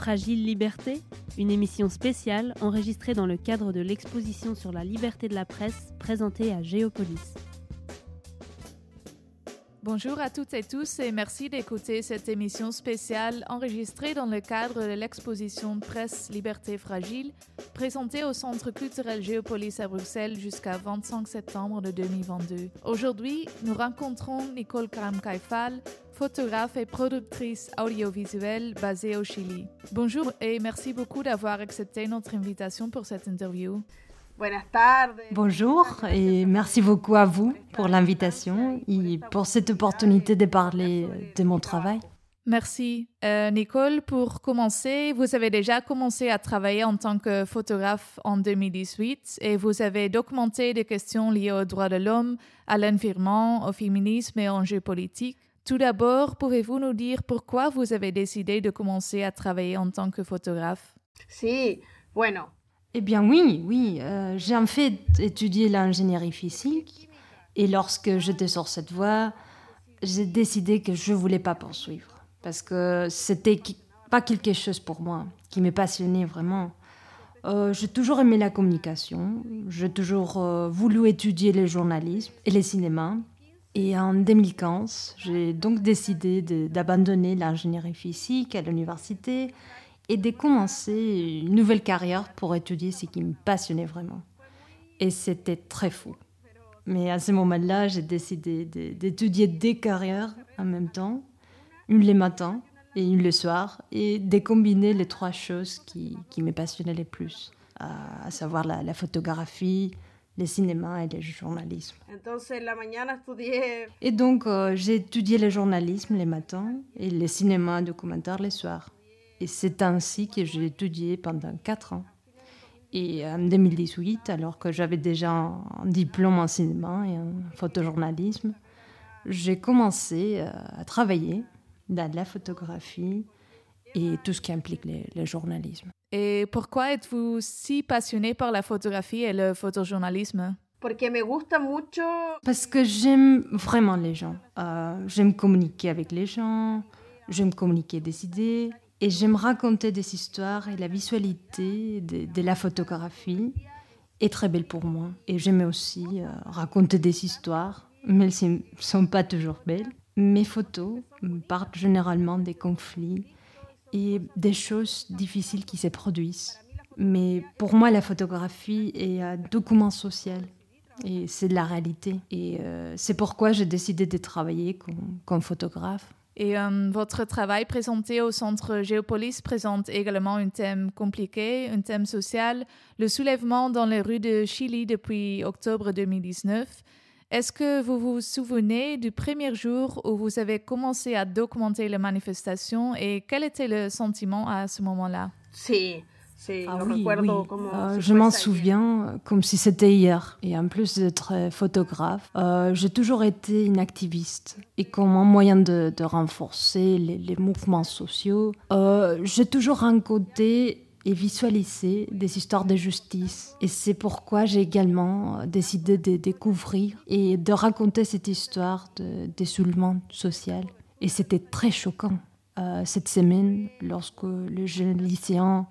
Fragile Liberté, une émission spéciale enregistrée dans le cadre de l'exposition sur la liberté de la presse présentée à Géopolis. Bonjour à toutes et tous et merci d'écouter cette émission spéciale enregistrée dans le cadre de l'exposition Presse Liberté Fragile présentée au Centre culturel Géopolis à Bruxelles jusqu'à 25 septembre de 2022. Aujourd'hui, nous rencontrons Nicole Karam-Kaifal, photographe et productrice audiovisuelle basée au Chili. Bonjour et merci beaucoup d'avoir accepté notre invitation pour cette interview. Bonjour et merci beaucoup à vous pour l'invitation et pour cette opportunité de parler de mon travail. Merci. Euh, Nicole, pour commencer, vous avez déjà commencé à travailler en tant que photographe en 2018 et vous avez documenté des questions liées aux droits de l'homme, à l'environnement, au féminisme et aux enjeux politiques. Tout d'abord, pouvez-vous nous dire pourquoi vous avez décidé de commencer à travailler en tant que photographe? Si, bueno, eh bien oui, oui. Euh, j'ai en fait étudié l'ingénierie physique et lorsque j'étais sur cette voie, j'ai décidé que je voulais pas poursuivre parce que c'était pas quelque chose pour moi qui me passionnait vraiment. Euh, j'ai toujours aimé la communication, j'ai toujours euh, voulu étudier le journalisme et le cinéma. Et en 2015, j'ai donc décidé d'abandonner l'ingénierie physique à l'université et de commencer une nouvelle carrière pour étudier ce qui me passionnait vraiment. Et c'était très fou. Mais à ce moment-là, j'ai décidé d'étudier des carrières en même temps, une le matin et une le soir, et de combiner les trois choses qui, qui me passionnaient le plus, à, savoir la, photographie, le cinéma et le journalisme. Et donc, euh, j'ai étudié le journalisme les matins et le cinéma documentaire les soirs. Et c'est ainsi que j'ai étudié pendant quatre ans. Et en 2018, alors que j'avais déjà un diplôme en cinéma et en photojournalisme, j'ai commencé euh, à travailler dans la photographie et tout ce qui implique le, journalisme. Et pourquoi êtes-vous si passionné par la photographie et le photojournalisme? Parce que j'aime vraiment les gens. Euh, j'aime communiquer avec les gens, j'aime communiquer des idées, et j'aime raconter des histoires et la visualité de, la photographie est très belle pour moi. Et j'aime aussi euh, raconter des histoires, mais elles ne sont pas toujours belles. Mes photos partent généralement des conflits et des choses difficiles qui se produisent. Mais pour moi, la photographie est un document social et c'est de la réalité. Et euh, c'est pourquoi j'ai décidé de travailler comme photographe. Et euh, votre travail présenté au Centre Géopolis présente également un thème compliqué, un thème social, le soulèvement dans les rues de Chili depuis octobre 2019. Est-ce que vous vous souvenez du premier jour où vous avez commencé à documenter les manifestations et quel était le sentiment à ce moment-là? Ah oui, euh, je m'en souviens euh, comme si c'était hier. Et en plus d'être euh, photographe, j'ai toujours été une activiste. Et comme un moyen de, renforcer les, mouvements sociaux, j'ai toujours rencontré et visualisé des histoires de justice. Et c'est pourquoi j'ai également décidé de découvrir et de raconter cette histoire de social. Et c'était très choquant. cette semaine, lorsque les jeunes lycéens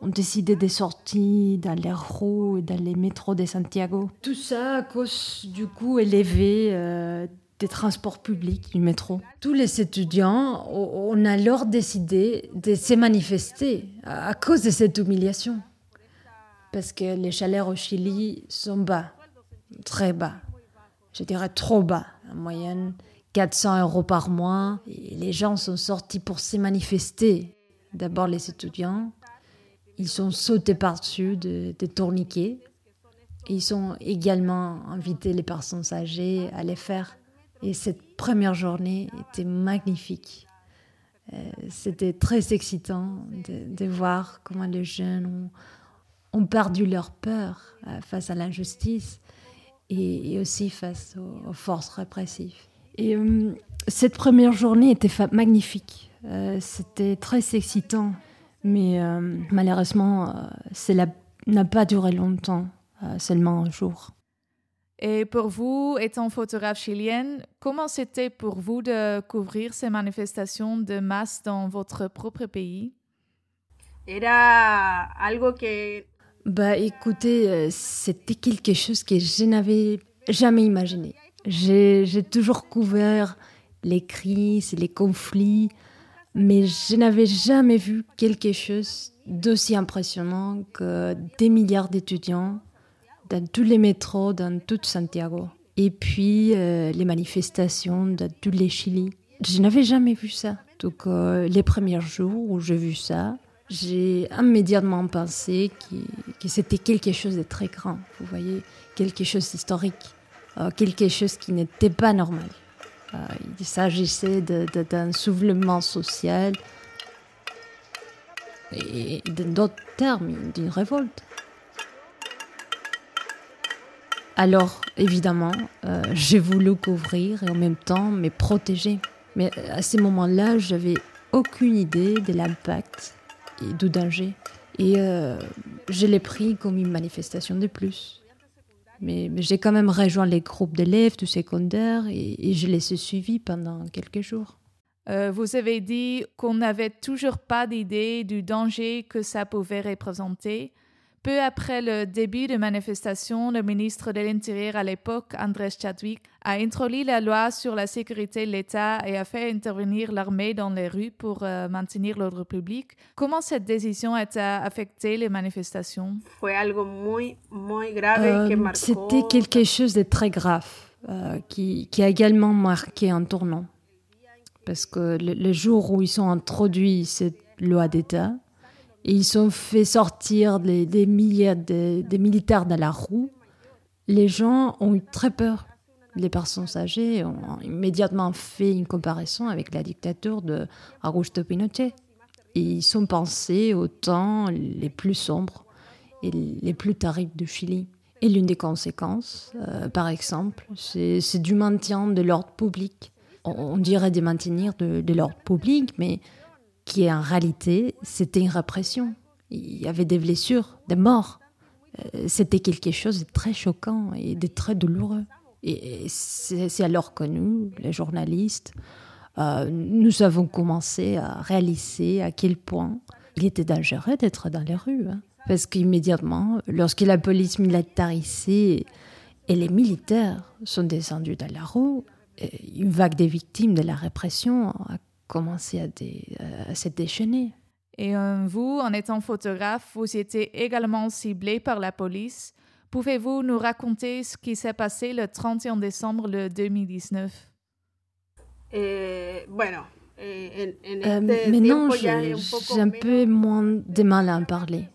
ont décidé des sorties dans les roues et dans les métros de Santiago. Tout ça à cause du coût élevé euh, des transports publics, du métro. Tous les étudiants ont alors décidé de se manifester à cause de cette humiliation. Parce que les chaleurs au Chili sont bas, très bas. Je dirais trop bas, en moyenne 400 euros par mois. Et les gens sont sortis pour se manifester. D'abord les étudiants, ils sont sautés par-dessus des tourniquets. ils ont également invité les personnes âgées à les faire. Et cette première journée était magnifique. Euh, c'était très excitant de, voir comment les jeunes ont, perdu leur peur euh, face à l'injustice et, aussi face aux, forces répressives. Et euh, cette première journée était magnifique. c'était très excitant. Mais malheureusement, cela n'a pas duré longtemps, seulement un jour. Et pour vous, étant photographe chilienne, comment c'était pour vous de couvrir ces manifestations de masse dans votre propre pays? Era algo que... Bah écoutez, euh, c'était quelque chose que je n'avais jamais imaginé. J'ai toujours couvert les crises, les conflits, mais je n'avais jamais vu quelque chose d'aussi impressionnant que des milliards d'étudiants dans tous les métros, dans toute Santiago. Et puis euh, les manifestations dans tous les Chili. Je n'avais jamais vu ça. Donc euh, les premiers jours où j'ai vu ça, j'ai immédiatement pensé que, c'était quelque chose de très grand. Vous voyez, quelque chose d'historique, euh, quelque chose qui n'était pas normal. il s'agissait d'un soulèvement social et, d'autres termes, d'une révolte. Alors, évidemment, euh, j'ai voulu couvrir et en même temps me protéger. Mais à ce moment-là, j'avais aucune idée de l'impact et du danger. Et euh, je l'ai pris comme une manifestation de plus. Mais, j'ai quand même rejoint les groupes d'élèves du secondaire et, et je les ai suivis pendant quelques jours. Euh, vous avez dit qu'on n'avait toujours pas d'idée du danger que ça pouvait représenter. Peu après le début de manifestation, le ministre de l'Intérieur à l'époque, Andrés Chadwick, a introduit la loi sur la sécurité de l'État et a fait intervenir l'armée dans les rues pour euh, maintenir l'ordre public. Comment cette décision a affecté les manifestations? Euh, C'était quelque chose de très grave qui, qui a également marqué un tournant parce que le, jour où ils ont introduit cette loi d'État, ils ont fait sortir des, milliers de, militaires dans la roue, les gens ont eu très peur. Les personnes âgées ont immédiatement fait une comparaison avec la dictature de Augusto Pinochet. Et ils sont pensés aux temps les plus sombres et les plus terribles du Chili. Et l'une des conséquences, euh, par exemple, c'est du maintien de l'ordre public on dirait de maintenir de, l'ordre public, mais qui en réalité, c'était une répression. Il y avait des blessures, des morts. Euh, c'était quelque chose de très choquant et de très douloureux. Et c'est alors que nous, les journalistes, euh, nous avons commencé à réaliser à quel point il était dangereux d'être dans les rues. Hein. Parce qu'immédiatement, lorsque la police militarisée et les militaires sont descendus dans la rue, une vague des victimes de la répression a commencé à, se déchaîner. Et euh, vous, en étant photographe, vous étiez également ciblé par la police. Pouvez-vous nous raconter ce qui s'est passé le 31 décembre 2019 eh, bueno, eh, en, mais non, j'ai un peu moins de mal à en parler.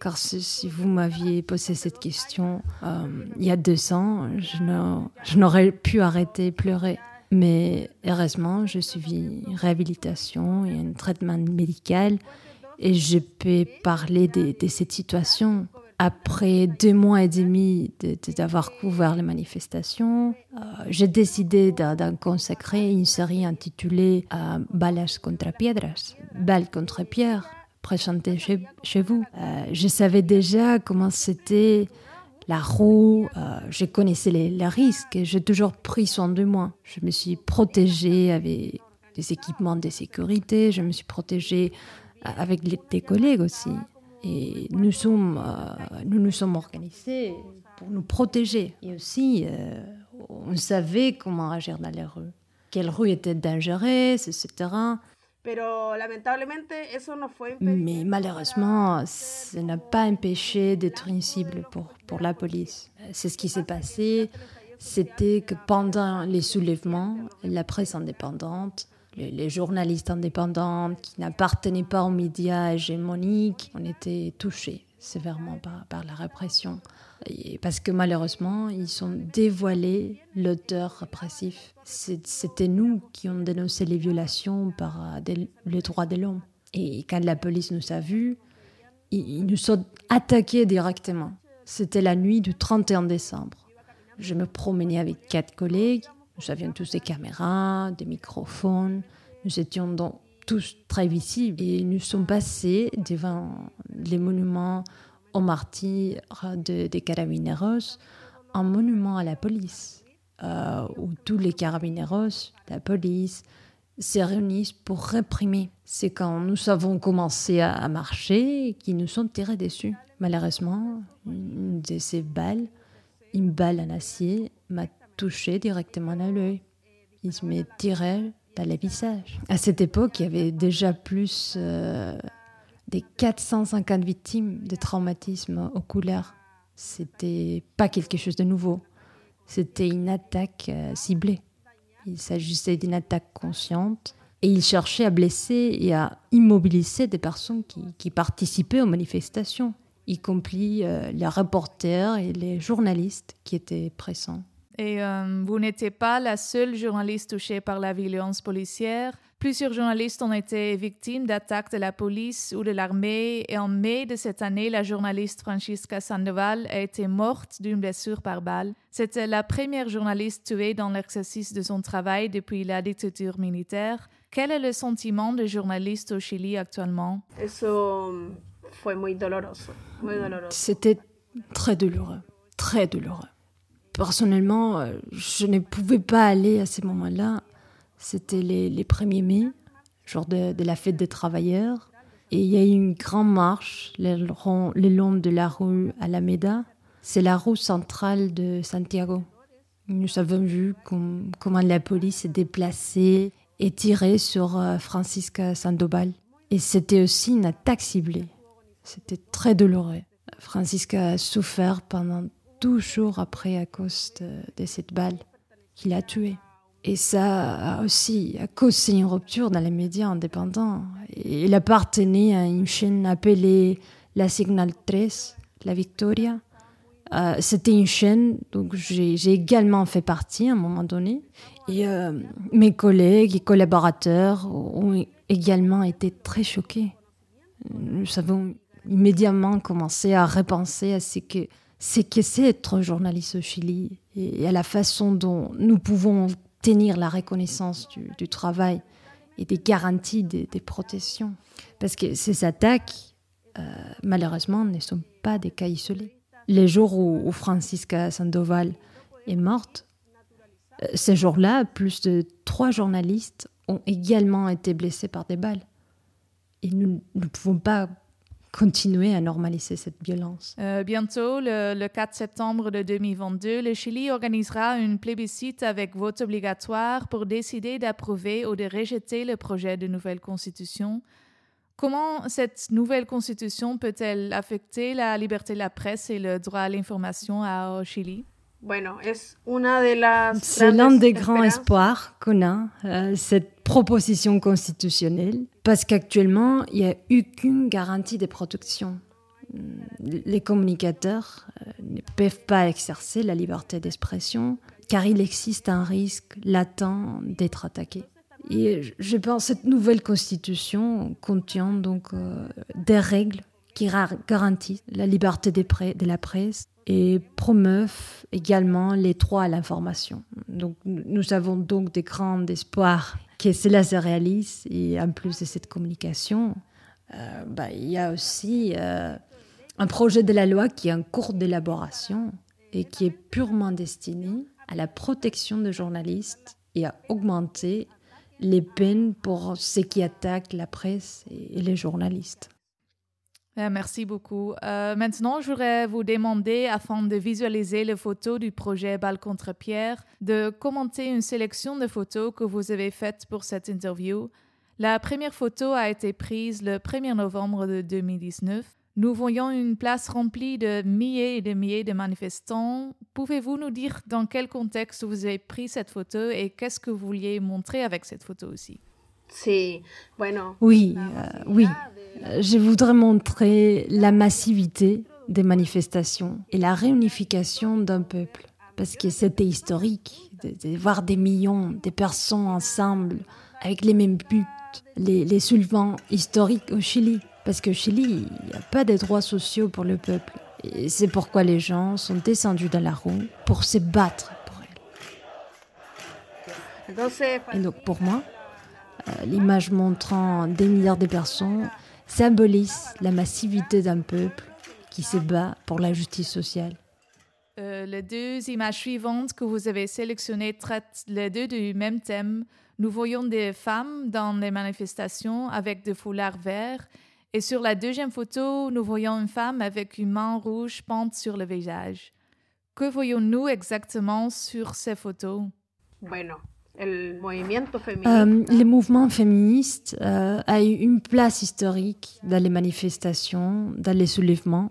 Car si, vous m'aviez posé cette question euh, il y a deux ans, je n'aurais pu arrêter de pleurer. Mais heureusement, j'ai suivi réhabilitation et un traitement médical et je peux parler de, cette situation. Après deux mois et demi d'avoir couvert les manifestations, euh, j'ai décidé d'en consacrer une série intitulée euh, Balas contra Piedras, Balles contre pierres présenté chez, vous. Euh, je savais déjà comment c'était la roue, euh, je connaissais les, risques et j'ai toujours pris soin de moi. Je me suis protégée avec des équipements de sécurité, je me suis protégée avec des collègues aussi. Et nous sommes, euh, nous nous sommes organisés pour nous protéger. Et aussi, on savait comment agir dans les rues. Quelle rue était dangereuse, etc. Mais malheureusement, ça n'a pas empêché d'être une cible pour, pour la police. C'est ce qui s'est passé. C'était que pendant les soulèvements, la presse indépendante, les, journalistes indépendants qui n'appartenaient pas aux médias hégémoniques, ont été touchés sévèrement par, par la répression parce que malheureusement, ils ont dévoilé l'auteur répressif. C'était nous qui ont dénoncé les violations par euh, les droits de l'homme. Et quand la police nous a vus, ils nous ont attaqués directement. C'était la nuit du 31 décembre. Je me promenais avec quatre collègues. Nous avions tous des caméras, des microphones. Nous étions donc tous très visibles. Et nous sommes passés devant les monuments au martyr des carabineros un monument à la police, euh, où tous les carabineros, la police, se réunissent pour réprimer. C'est quand nous avons commencé à marcher qu'ils nous sont tirés dessus. Malheureusement, une de ces balles, une balle en acier, m'a touché directement à l'œil. Il m'est tiré dans le visage. À cette époque, il y avait déjà plus euh, des 450 victimes de traumatisme oculaire. C'était pas quelque chose de nouveau. C'était une attaque euh, ciblée. Il s'agissait d'une attaque consciente et il cherchait à blesser et à immobiliser des personnes qui, qui participaient aux manifestations, y compris euh, les reporters et les journalistes qui étaient présents. Et euh, vous n'étiez pas la seule journaliste touchée par la violence policière. Plusieurs journalistes ont été victimes d'attaques de la police ou de l'armée et en mai de cette année, la journaliste Francisca Sandoval a été morte d'une blessure par balle. C'était la première journaliste tuée dans l'exercice de son travail depuis la dictature militaire. Quel est le sentiment de journaliste au Chili actuellement? C'était très douloureux, très douloureux personnellement, euh, je ne pouvais pas aller à ces moments-là. C'était les, les 1er mai, jour de, la fête des travailleurs. Et il y a eu une grande marche le long, de la rue Alameda. C'est la rue centrale de Santiago. Nous avons vu comment la police s'est déplacée et tiré sur euh, Francisca Sandoval. Et c'était aussi une attaque ciblée. C'était très douloureux. Francisca a souffert pendant toujours après à cause de, cette balle qui l'a tué. Et ça a aussi causé une rupture dans les médias indépendants. Il appartenait à une chaîne appelée La Signal 13, La Victoria. Euh, c'était une chaîne dont j'ai également fait partie à un moment donné. Et euh, mes collègues et collaborateurs ont également été très choqués. Nous avons immédiatement commencé à repenser à ce que c'est que c'est être journaliste au Chili et à la façon dont nous pouvons tenir la reconnaissance du, travail et des garanties des, protections. Parce que ces attaques, euh, malheureusement, ne sont pas des cas isolés. Les jours où, Francisca Sandoval est morte, euh, ces jours-là, plus de trois journalistes ont également été blessés par des balles. Et nous ne pouvons pas continuer à normaliser cette violence. Euh, bientôt, le, 4 septembre de 2022, le Chili organisera une plébiscite avec vote obligatoire pour décider d'approuver ou de rejeter le projet de nouvelle constitution. Comment cette nouvelle constitution peut-elle affecter la liberté de la presse et le droit à l'information au Chili? C'est l'un des grands espoirs qu'on a, euh, cette proposition constitutionnelle, parce qu'actuellement, il n'y a aucune garantie de protection. Les communicateurs euh, ne peuvent pas exercer la liberté d'expression car il existe un risque latent d'être attaqué. Et je pense que cette nouvelle constitution contient donc euh, des règles qui garantissent la liberté de la presse, et promeuvent également les droits à l'information. Donc nous avons donc des grands espoirs que cela se réalise et en plus de cette communication, euh, bah, il y a aussi euh, un projet de la loi qui est en cours d'élaboration et qui est purement destiné à la protection des journalistes et à augmenter les peines pour ceux qui attaquent la presse et les journalistes. Euh, merci beaucoup. Euh, maintenant, je voudrais vous demander, afin de visualiser les photos du projet Balle contre Pierre, de commenter une sélection de photos que vous avez faites pour cette interview. La première photo a été prise le 1er novembre de 2019. Nous voyons une place remplie de milliers et de milliers de manifestants. Pouvez-vous nous dire dans quel contexte vous avez pris cette photo et qu'est-ce que vous vouliez montrer avec cette photo aussi? Oui, euh, oui. Je voudrais montrer la massivité des manifestations et la réunification d'un peuple. Parce que c'était historique de, voir des millions de personnes ensemble avec les mêmes buts, les, les soulevements historiques au Chili. Parce qu'au Chili, il n'y a pas de droits sociaux pour le peuple. Et c'est pourquoi les gens sont descendus dans la rue pour se battre pour elle. Et donc pour moi, euh, l'image montrant des milliards de personnes symbolise la massivité d'un peuple qui se bat pour la justice sociale. Euh, les deux images suivantes que vous avez sélectionnées traitent les deux du même thème. Nous voyons des femmes dans les manifestations avec des foulards verts et sur la deuxième photo, nous voyons une femme avec une main rouge peinte sur le visage. Que voyons-nous exactement sur ces photos? Bueno, euh, les mouvements féministes euh, ont eu une place historique dans les manifestations, dans les soulèvements.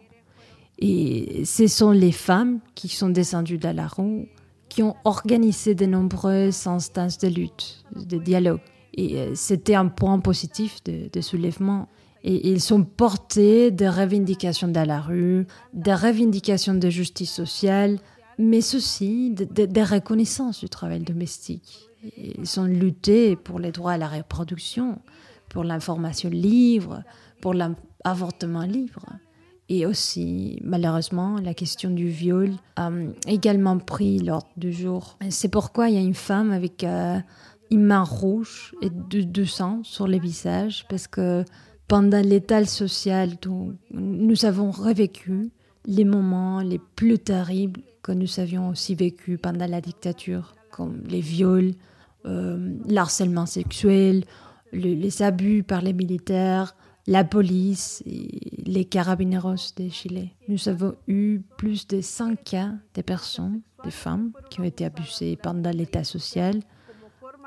Et ce sont les femmes qui sont descendues dans la rue, qui ont organisé de nombreuses instances de lutte, de dialogue. Et euh, c'était un point positif de, de soulèvement. Et ils sont portés des revendications dans la rue, des revendications de justice sociale, mais aussi des reconnaissances du travail domestique. Ils ont lutté pour les droits à la reproduction, pour l'information libre, pour l'avortement libre. Et aussi, malheureusement, la question du viol a également pris l'ordre du jour. C'est pourquoi il y a une femme avec euh, une main rouge et du, sang sur le visage, parce que pendant l'état social nous avons revécu les moments les plus terribles que nous avions aussi vécu pendant la dictature, comme les viols, euh, l'harcèlement sexuel, les abus par les militaires, la police et les carabineros de Chili. Nous avons eu plus de 100 cas de personnes, de femmes, qui ont été abusées pendant l'état social,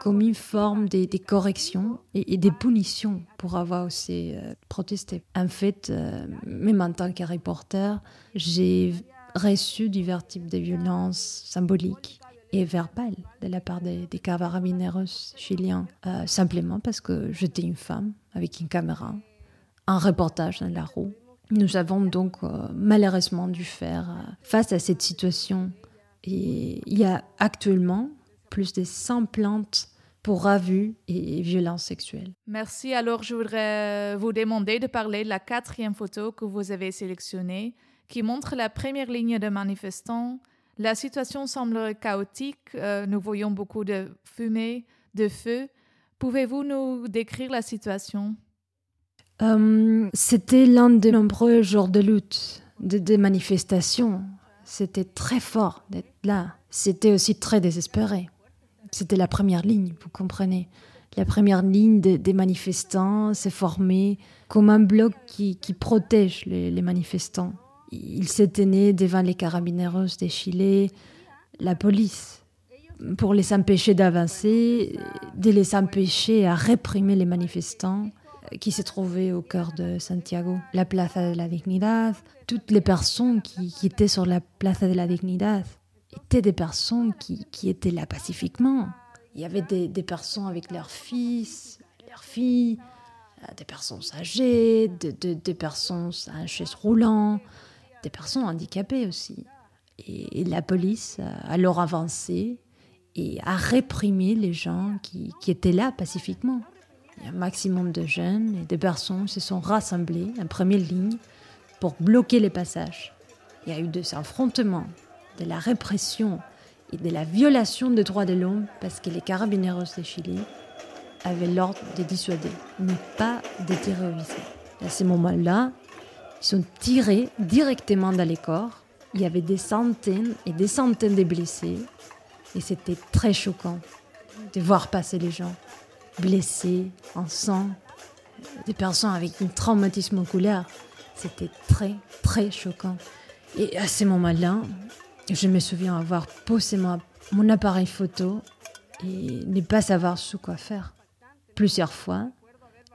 comme une forme de, correction et, des punitions pour avoir aussi euh, protesté. En fait, euh, même en tant que reporter, j'ai reçu divers types de violences symboliques et verbales de la part des, des carabineros chiliens, euh, simplement parce que j'étais une femme avec une caméra, un reportage dans la roue. Nous avons donc malheureusement dû faire face à cette situation. Et il y a actuellement plus de 100 plantes pour abus et violences sexuelles. Merci. Alors, je voudrais vous demander de parler de la quatrième photo que vous avez sélectionnée, qui montre la première ligne de manifestants. La situation semble chaotique. Euh, nous voyons beaucoup de fumée, de feu. Pouvez-vous nous décrire la situation? Euh, C'était l'un des nombreux jours de lutte, de, manifestations. C'était très fort d'être là. C'était aussi très désespéré. C'était la première ligne, vous comprenez. La première ligne des manifestants s'est formée comme un bloc qui, protège les, manifestants. Il s'était né devant les carabineros déchilés, la police, pour les empêcher d'avancer, de les empêcher à réprimer les manifestants qui se trouvaient au cœur de Santiago, la Plaza de la Dignidad, toutes les personnes qui, qui étaient sur la Plaza de la Dignidad étaient des personnes qui, qui étaient là pacifiquement. Il y avait des, des, personnes avec leurs fils, leurs filles, euh, des personnes âgées, des personnes à chaise roulant, des personnes handicapées aussi. Et, la police a alors avancé et a réprimé les gens qui, étaient là pacifiquement. A un maximum de jeunes et de personnes se sont rassemblés en première ligne pour bloquer les passages. Il y a eu des affrontements, de la répression et de la violation des droits de l'homme parce que les carabineros de Chili avaient l'ordre de dissuader, mais pas de terroriser. À ce moment-là, ils sont tirés directement dans les corps. Il y avait des centaines et des centaines de blessés et c'était très choquant de voir passer les gens blessés, en sang, des personnes avec un traumatisme oculaire. C'était très, très choquant. Et à ce moment-là, je me souviens avoir posé mon appareil photo et ne pas savoir ce quoi faire. Plusieurs fois,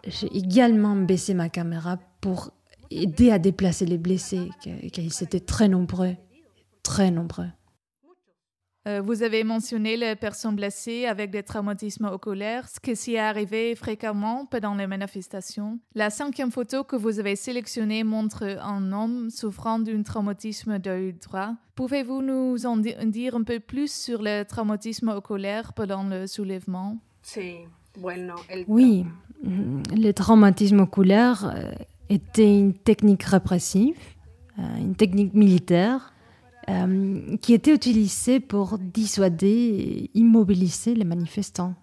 j'ai également baissé ma caméra pour aider à déplacer les blessés, car ils étaient très nombreux, très nombreux. Euh, vous avez mentionné les personnes blessées avec des traumatismes oculaires, ce qui s'y est arrivé fréquemment pendant les manifestations. La cinquième photo que vous avez sélectionnée montre un homme souffrant d'un traumatisme d'œil droit. Pouvez-vous nous en dire un peu plus sur le traumatisme oculaire pendant le soulèvement? Oui, le traumatisme oculaire euh, était une technique répressive, euh, une technique militaire euh, qui était utilisé pour dissuader et immobiliser les manifestants.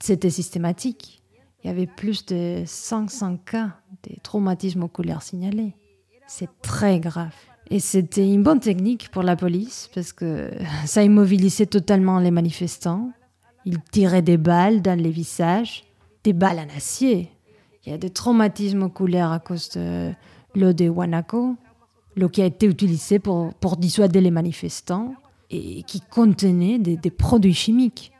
C'était systématique. Il y avait plus de 500 cas de traumatisme oculaire signalés. C'est très grave. Et c'était une bonne technique pour la police parce que ça immobilisait totalement les manifestants. Ils tiraient des balles dans les visages, des balles en acier. Il y a des traumatismes oculaires à cause de l'eau de Wanako, l'eau qui a été utilisée pour, pour dissuader les manifestants et qui contenait des, produits chimiques.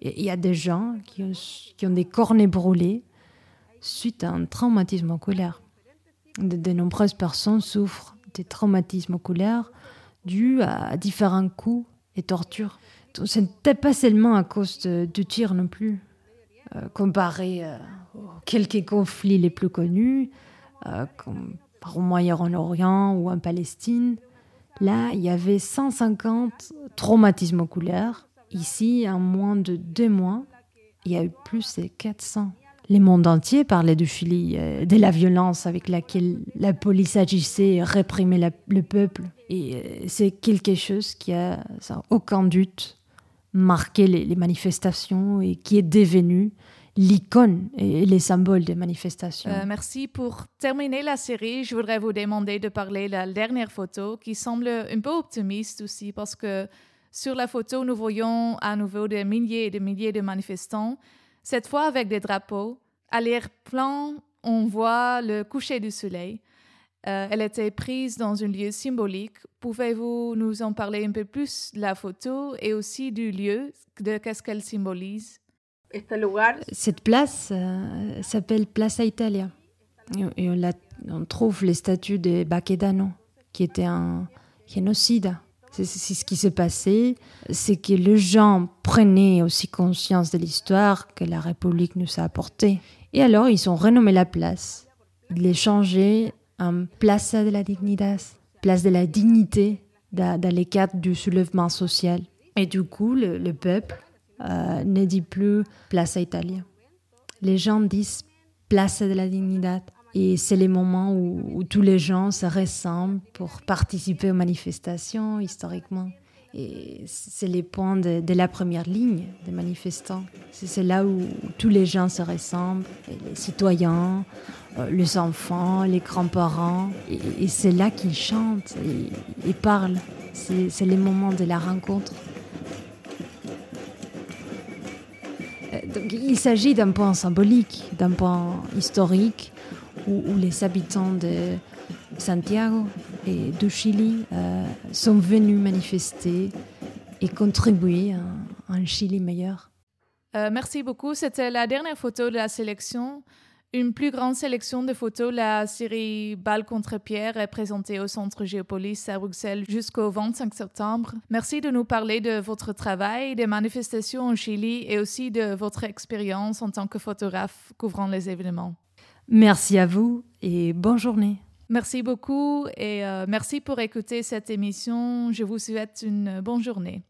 Il y a des gens qui ont, qui ont des cornets brûlés suite à un traumatisme oculaire. De, nombreuses personnes souffrent des traumatismes oculaires dus à différents coups et tortures. Ce n'était pas seulement à cause du tir non plus. Euh, comparé euh, quelques conflits les plus connus, euh, comme au Moyen-Orient ou en Palestine, là, il y avait 150 traumatismes oculaires. Ici, en moins de deux mois, il y a eu plus de 400 le monde entier parlait du Chili, euh, de la violence avec laquelle la police agissait et réprimait le peuple. Et euh, c'est quelque chose qui a, sans aucun doute, marqué les, manifestations et qui est devenu l'icône et les symboles des manifestations. Euh, merci. Pour terminer la série, je voudrais vous demander de parler de la dernière photo qui semble un peu optimiste aussi parce que sur la photo, nous voyons à nouveau des milliers et des milliers de manifestants cette fois avec des drapeaux. À l'air-plan, on voit le coucher du soleil. Euh, elle était prise dans un lieu symbolique. Pouvez-vous nous en parler un peu plus de la photo et aussi du lieu, de qu'est-ce qu'elle symbolise? Cette place euh, s'appelle Plaza Italia. On, trouve les statues de Baquedano, qui était un génocide c'est ce qui s'est passé, c'est que les gens prenaient aussi conscience de l'histoire que la République nous a apportée. Et alors, ils ont renommé la place. Ils l'ont changé en Plaza de la Dignidad, place de la dignité dans, les cadres du soulèvement social. Et du coup, le, peuple euh, ne dit plus Plaza Italia. Les gens disent Plaza de la Dignidad. Et c'est les moments où, tous les gens se ressemblent pour participer aux manifestations historiquement. Et c'est les points de, la première ligne des manifestants. C'est là où tous les gens se ressemblent, les citoyens, euh, les enfants, les grands-parents. Et, c'est là qu'ils chantent et, et parlent. C'est les moments de la rencontre. Donc, il s'agit d'un point symbolique, d'un point historique, où, les habitants de Santiago et du Chili euh, sont venus manifester et contribuer à un Chili meilleur. Euh, merci beaucoup. C'était la dernière photo de la sélection. Une plus grande sélection de photos, la série Balle contre Pierre est présentée au Centre Géopolis à Bruxelles jusqu'au 25 septembre. Merci de nous parler de votre travail, des manifestations au Chili et aussi de votre expérience en tant que photographe couvrant les événements. Merci à vous et bonne journée. Merci beaucoup et euh, merci pour écouter cette émission. Je vous souhaite une bonne journée.